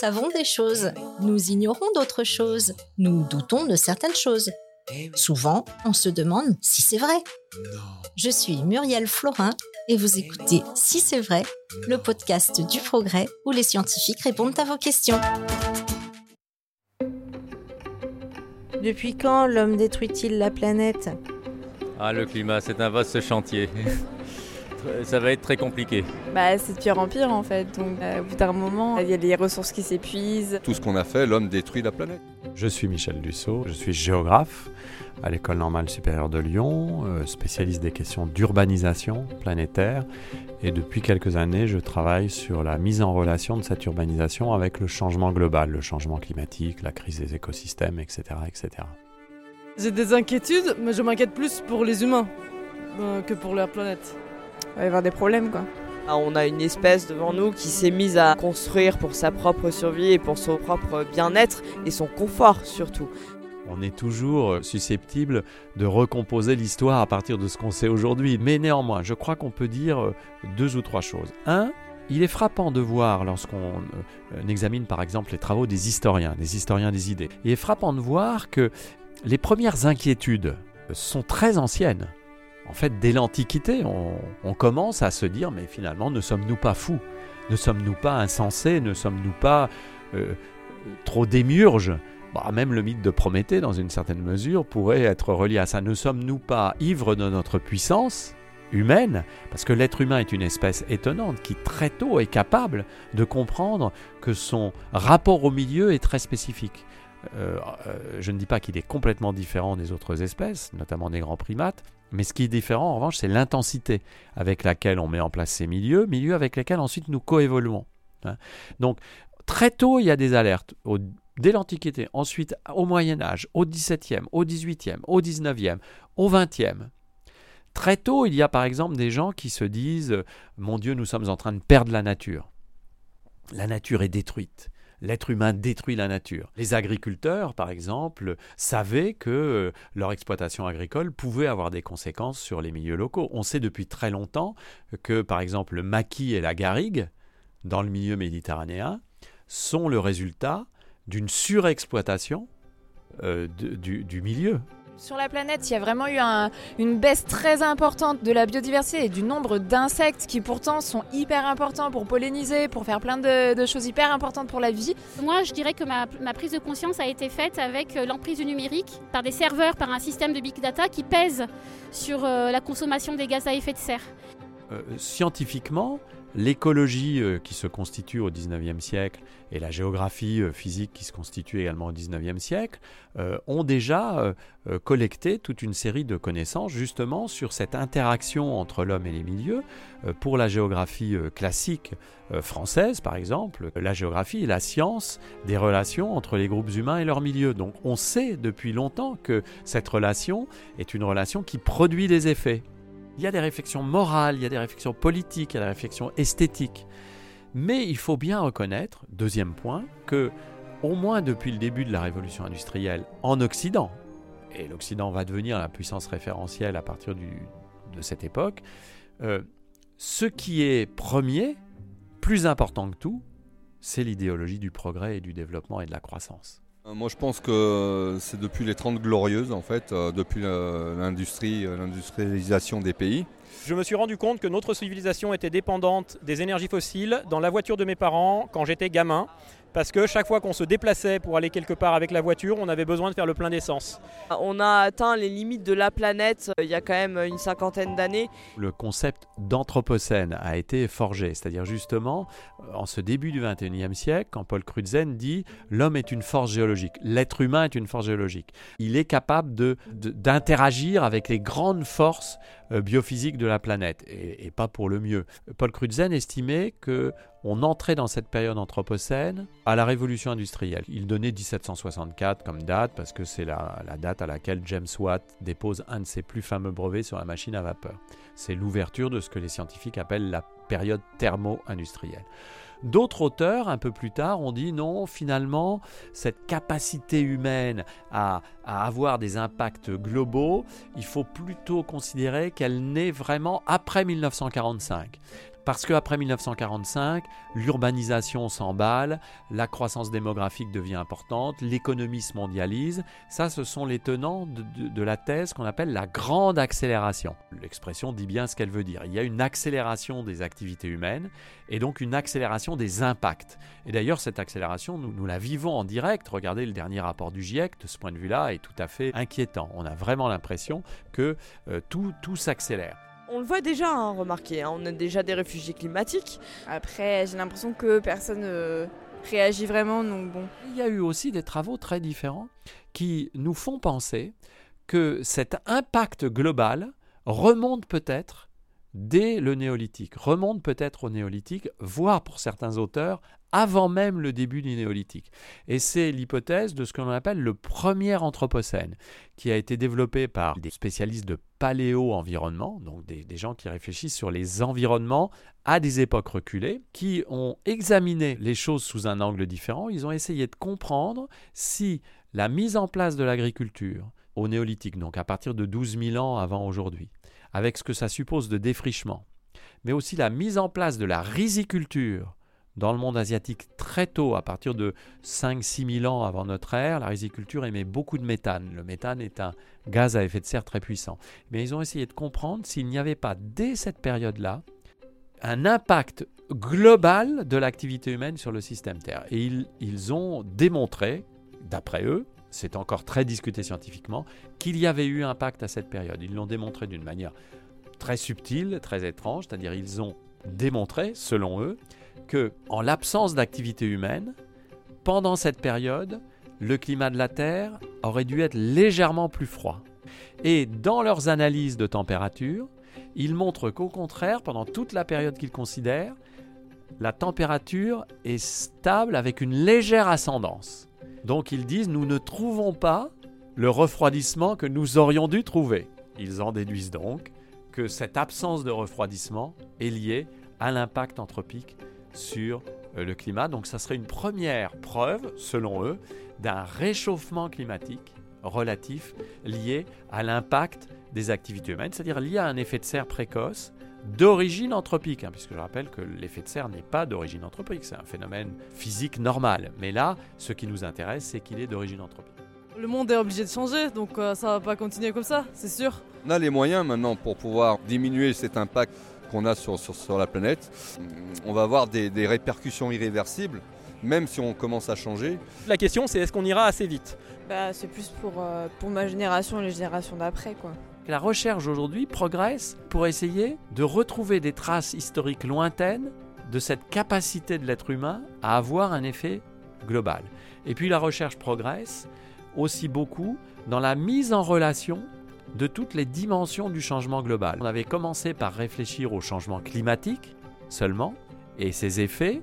savons des choses, nous ignorons d'autres choses, nous doutons de certaines choses. Souvent, on se demande si c'est vrai. Je suis Muriel Florin et vous écoutez Si c'est vrai, le podcast du progrès où les scientifiques répondent à vos questions. Depuis quand l'homme détruit-il la planète? Ah, le climat, c'est un vaste chantier. Ça va être très compliqué. Bah, c'est de pire en pire en fait. Donc, euh, au bout d'un moment, il y a les ressources qui s'épuisent. Tout ce qu'on a fait, l'homme détruit la planète. Je suis Michel Dussault, je suis géographe à l'École normale supérieure de Lyon, euh, spécialiste des questions d'urbanisation planétaire. Et depuis quelques années, je travaille sur la mise en relation de cette urbanisation avec le changement global, le changement climatique, la crise des écosystèmes, etc. etc. J'ai des inquiétudes, mais je m'inquiète plus pour les humains euh, que pour leur planète. Il va y avoir des problèmes quoi. Ah, On a une espèce devant nous qui s'est mise à construire pour sa propre survie et pour son propre bien-être et son confort surtout. On est toujours susceptible de recomposer l'histoire à partir de ce qu'on sait aujourd'hui. Mais néanmoins, je crois qu'on peut dire deux ou trois choses. Un, il est frappant de voir, lorsqu'on euh, examine par exemple les travaux des historiens, des historiens des idées, il est frappant de voir que les premières inquiétudes sont très anciennes. En fait, dès l'Antiquité, on, commence à se dire, mais finalement, ne sommes-nous pas fous? Ne sommes-nous pas insensés? Ne sommes-nous pas euh, trop démiurges? Bah, Même le mythe de Prométhée, dans une certaine mesure, pourrait être relié à ça. Ne sommes-nous pas ivres de notre puissance humaine? Parce que l'être humain est une espèce étonnante qui très tôt est capable de comprendre que son rapport au milieu est très spécifique. Euh, euh, je ne dis pas qu'il est complètement différent des autres espèces, notamment des grands primates, mais ce qui est différent en revanche, c'est l'intensité avec laquelle on met en place ces milieux, milieux avec lesquels ensuite nous coévoluons. hein. Donc très tôt, il y a des alertes. Dès l'Antiquité, ensuite au Moyen Âge, au XVIIe, au XVIIIe, au XIXe, au XXe. Très tôt, il y a par exemple des gens qui se disent Mon Dieu, nous sommes en train de perdre la nature. La nature est détruite. L'être humain détruit la nature. Les agriculteurs, par exemple, savaient que euh, leur exploitation agricole pouvait avoir des conséquences sur les milieux locaux. On sait depuis très longtemps que, par exemple, le maquis et la garrigue, dans le milieu méditerranéen, sont le résultat d'une surexploitation euh, du milieu. Sur la planète, il y a vraiment eu un- une baisse très importante de la biodiversité et du nombre d'insectes qui pourtant sont hyper importants pour polliniser, pour faire plein de, choses hyper importantes pour la vie. Moi, je dirais que ma, ma prise de conscience a été faite avec euh, l'emprise du numérique, par des serveurs, par un système de big data qui pèse sur euh, la consommation des gaz à effet de serre. Euh, scientifiquement, l'écologie euh, qui se constitue au XIXe siècle et la géographie euh, physique qui se constitue également au XIXe siècle ont déjà collecté toute une série de connaissances justement sur cette interaction entre l'homme et les milieux. Pour la géographie classique française, par exemple, la géographie est la science des relations entre les groupes humains et leur milieu. Donc on sait depuis longtemps que cette relation est une relation qui produit des effets. Il y a des réflexions morales, il y a des réflexions politiques, il y a des réflexions esthétiques. Mais il faut bien reconnaître, deuxième point, que au moins depuis le début de la révolution industrielle en Occident, et l'Occident va devenir la puissance référentielle à partir de cette époque, euh, ce qui est premier, plus important que tout, c'est l'idéologie du progrès et du développement et de la croissance. Euh, Moi, je pense que c'est depuis les 30 glorieuses, en fait, euh, depuis euh, l'industrie, l'industrialisation des pays. Je me suis rendu compte que notre civilisation était dépendante des énergies fossiles dans la voiture de mes parents quand j'étais gamin. Parce que chaque fois qu'on se déplaçait pour aller quelque part avec la voiture, on avait besoin de faire le plein d'essence. On a atteint les limites de la planète euh, il y a quand même une cinquantaine d'années. le concept d'anthropocène a été forgé, c'est-à-dire justement en ce début du XXIe siècle, quand Paul Crutzen dit l'homme est une force géologique, l'être humain est une force géologique. Il est capable de- de- d'interagir avec les grandes forces biophysique de la planète, et, pas pour le mieux. Paul Crutzen estimait que on entrait dans cette période anthropocène à la révolution industrielle. Il donnait 1764 comme date parce que c'est la, date à laquelle James Watt dépose un de ses plus fameux brevets sur la machine à vapeur. C'est l'ouverture de ce que les scientifiques appellent la période thermo-industrielle. D'autres auteurs, un peu plus tard, ont dit non, finalement, cette capacité humaine à, avoir des impacts globaux, il faut plutôt considérer qu'elle naît vraiment après 1945. Parce qu'après 1945, l'urbanisation s'emballe, la croissance démographique devient importante, l'économie se mondialise. Ça, ce sont les tenants de, la thèse qu'on appelle la grande accélération. L'expression dit bien ce qu'elle veut dire. Il y a une accélération des activités humaines et donc une accélération des impacts. Et d'ailleurs, cette accélération, nous, la vivons en direct. Regardez le dernier rapport du GIEC, de ce point de vue-là, est tout à fait inquiétant. On a vraiment l'impression que euh, tout, tout s'accélère. On le voit déjà, hein, remarquez, hein, on a déjà des réfugiés climatiques. Après, j'ai l'impression que personne ne euh, réagit vraiment, donc bon. Il y a eu aussi des travaux très différents qui nous font penser que cet impact global remonte peut-être dès le néolithique, remonte peut-être au néolithique, voire pour certains auteurs avant même le début du néolithique. Et c'est l'hypothèse de ce que l'on appelle le premier anthropocène, qui a été développé par des spécialistes de paléo-environnement, donc des, des, gens qui réfléchissent sur les environnements à des époques reculées, qui ont examiné les choses sous un angle différent. Ils ont essayé de comprendre si la mise en place de l'agriculture au néolithique, donc à partir de 12 000 ans avant aujourd'hui, avec ce que ça suppose de défrichement, mais aussi la mise en place de la riziculture dans le monde asiatique très tôt, à partir de 5-6 000 ans avant notre ère, la riziculture émet beaucoup de méthane. Le méthane est un gaz à effet de serre très puissant. Mais ils ont essayé de comprendre s'il n'y avait pas, dès cette période-là, un impact global de l'activité humaine sur le système Terre. Et ils, ont démontré, d'après eux, c'est encore très discuté scientifiquement, qu'il y avait eu impact à cette période. Ils l'ont démontré d'une manière très subtile, très étrange, c'est-à-dire ils ont démontré, selon eux, que, en l'absence d'activité humaine, pendant cette période, le climat de la Terre aurait dû être légèrement plus froid. Et dans leurs analyses de température, ils montrent qu'au contraire, pendant toute la période qu'ils considèrent, la température est stable avec une légère ascendance. Donc ils disent nous ne trouvons pas le refroidissement que nous aurions dû trouver. Ils en déduisent donc que cette absence de refroidissement est liée à l'impact anthropique sur euh, le climat. Donc ça serait une première preuve, selon eux, d'un réchauffement climatique relatif lié à l'impact des activités humaines, c'est-à-dire lié à un effet de serre précoce d'origine anthropique, hein, puisque je rappelle que l'effet de serre n'est pas d'origine anthropique, c'est un phénomène physique normal. Mais là, ce qui nous intéresse, c'est qu'il est d'origine anthropique. Le monde est obligé de changer, donc euh, ça va pas continuer comme ça, c'est sûr. On a les moyens maintenant pour pouvoir diminuer cet impact qu'on a sur, sur, la planète, on va avoir des, répercussions irréversibles, même si on commence à changer. La question, c'est est-ce qu'on ira assez vite? Bah, C'est plus pour, euh, pour ma génération et les générations d'après. quoi. La recherche aujourd'hui progresse pour essayer de retrouver des traces historiques lointaines de cette capacité de l'être humain à avoir un effet global. Et puis la recherche progresse aussi beaucoup dans la mise en relation de toutes les dimensions du changement global. On avait commencé par réfléchir au changement climatique seulement et ses effets,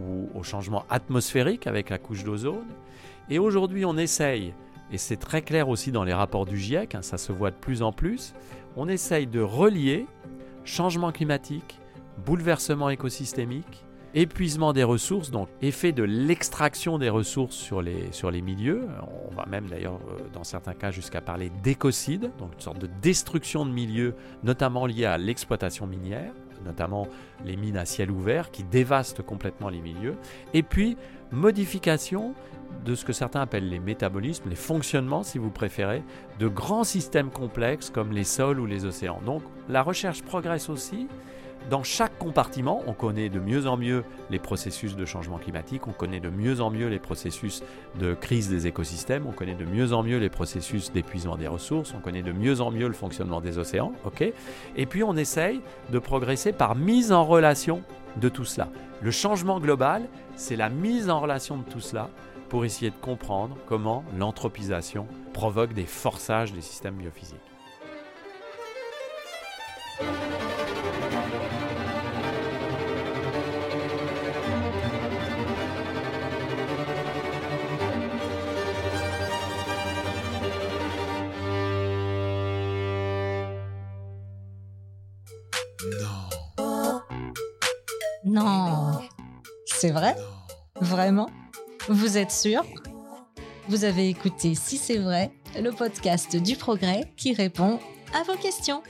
ou au changement atmosphérique avec la couche d'ozone. Et aujourd'hui, on essaye, et c'est très clair aussi dans les rapports du GIEC, hein, ça se voit de plus en plus, on essaye de relier changement climatique, bouleversement écosystémique, épuisement des ressources, donc effet de l'extraction des ressources sur les, sur les milieux. On va même d'ailleurs euh, dans certains cas jusqu'à parler d'écocide, donc une sorte de destruction de milieux, notamment liée à l'exploitation minière, notamment les mines à ciel ouvert qui dévastent complètement les milieux. Et puis modification de ce que certains appellent les métabolismes, les fonctionnements si vous préférez, de grands systèmes complexes comme les sols ou les océans. Donc la recherche progresse aussi dans chaque compartiment, on connaît de mieux en mieux les processus de changement climatique, on connaît de mieux en mieux les processus de crise des écosystèmes, on connaît de mieux en mieux les processus d'épuisement des ressources, on connaît de mieux en mieux le fonctionnement des océans, ok? Et puis on essaye de progresser par mise en relation de tout cela. Le changement global, c'est la mise en relation de tout cela pour essayer de comprendre comment l'anthropisation provoque des forçages des systèmes biophysiques. C'est vrai? Vraiment? Vous êtes sûr? Vous avez écouté Si c'est vrai, le podcast du progrès qui répond à vos questions.